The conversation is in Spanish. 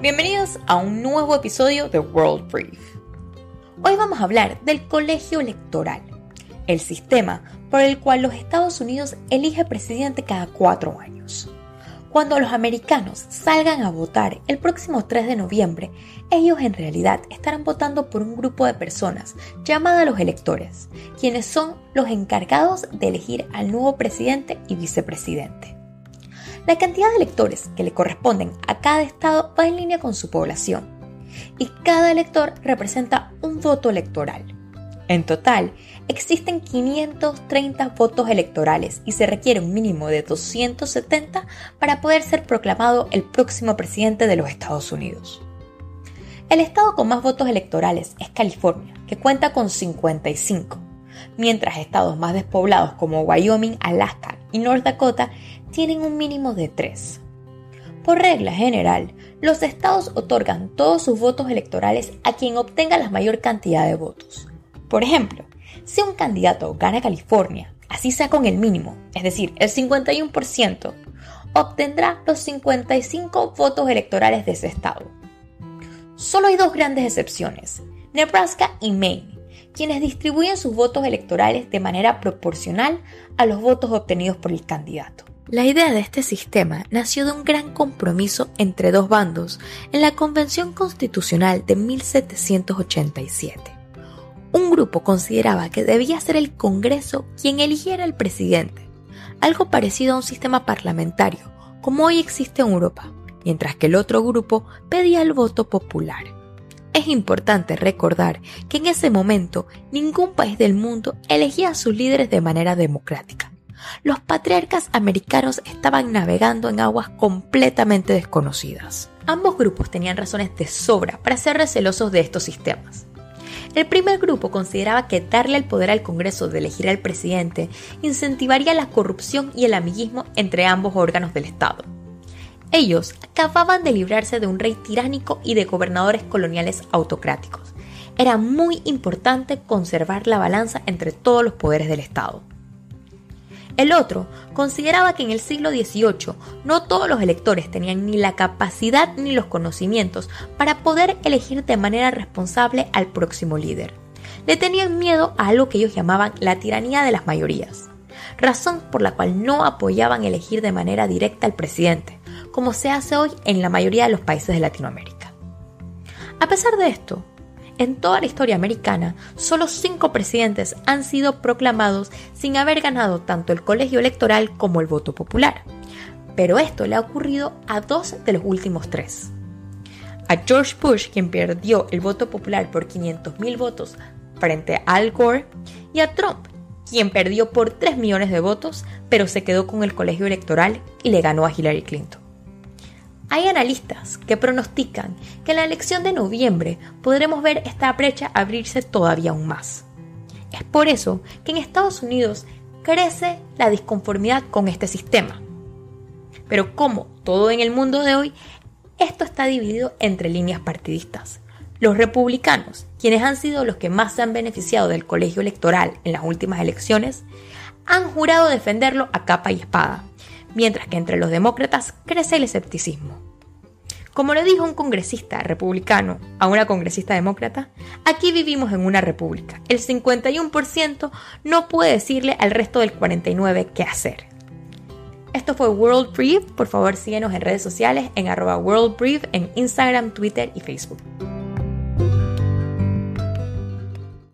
Bienvenidos a un nuevo episodio de World Brief. Hoy vamos a hablar del colegio electoral, el sistema por el cual los Estados Unidos elige presidente cada cuatro años. Cuando los americanos salgan a votar el próximo 3 de noviembre, ellos en realidad estarán votando por un grupo de personas llamada los electores, quienes son los encargados de elegir al nuevo presidente y vicepresidente. La cantidad de electores que le corresponden a cada estado va en línea con su población y cada elector representa un voto electoral. En total, existen 530 votos electorales y se requiere un mínimo de 270 para poder ser proclamado el próximo presidente de los Estados Unidos. El estado con más votos electorales es California, que cuenta con 55, mientras estados más despoblados como Wyoming, Alaska y North Dakota tienen un mínimo de 3. Por regla general, los estados otorgan todos sus votos electorales a quien obtenga la mayor cantidad de votos. Por ejemplo, si un candidato gana California, así sea con el mínimo, es decir, el 51%, obtendrá los 55 votos electorales de ese estado. Solo hay dos grandes excepciones, Nebraska y Maine, quienes distribuyen sus votos electorales de manera proporcional a los votos obtenidos por el candidato. La idea de este sistema nació de un gran compromiso entre dos bandos en la Convención Constitucional de 1787. Un grupo consideraba que debía ser el Congreso quien eligiera al presidente, algo parecido a un sistema parlamentario, como hoy existe en Europa, mientras que el otro grupo pedía el voto popular. Es importante recordar que en ese momento ningún país del mundo elegía a sus líderes de manera democrática los patriarcas americanos estaban navegando en aguas completamente desconocidas. Ambos grupos tenían razones de sobra para ser recelosos de estos sistemas. El primer grupo consideraba que darle el poder al Congreso de elegir al presidente incentivaría la corrupción y el amiguismo entre ambos órganos del Estado. Ellos acababan de librarse de un rey tiránico y de gobernadores coloniales autocráticos. Era muy importante conservar la balanza entre todos los poderes del Estado. El otro consideraba que en el siglo XVIII no todos los electores tenían ni la capacidad ni los conocimientos para poder elegir de manera responsable al próximo líder. Le tenían miedo a algo que ellos llamaban la tiranía de las mayorías, razón por la cual no apoyaban elegir de manera directa al presidente, como se hace hoy en la mayoría de los países de Latinoamérica. A pesar de esto, en toda la historia americana, solo cinco presidentes han sido proclamados sin haber ganado tanto el colegio electoral como el voto popular. Pero esto le ha ocurrido a dos de los últimos tres. A George Bush, quien perdió el voto popular por 500.000 votos frente a Al Gore, y a Trump, quien perdió por 3 millones de votos, pero se quedó con el colegio electoral y le ganó a Hillary Clinton. Hay analistas que pronostican que en la elección de noviembre podremos ver esta brecha abrirse todavía aún más. Es por eso que en Estados Unidos crece la disconformidad con este sistema. Pero como todo en el mundo de hoy, esto está dividido entre líneas partidistas. Los republicanos, quienes han sido los que más se han beneficiado del colegio electoral en las últimas elecciones, han jurado defenderlo a capa y espada, mientras que entre los demócratas crece el escepticismo. Como le dijo un congresista republicano a una congresista demócrata, aquí vivimos en una república. El 51% no puede decirle al resto del 49% qué hacer. Esto fue World Brief. Por favor, síguenos en redes sociales en arroba World Brief en Instagram, Twitter y Facebook.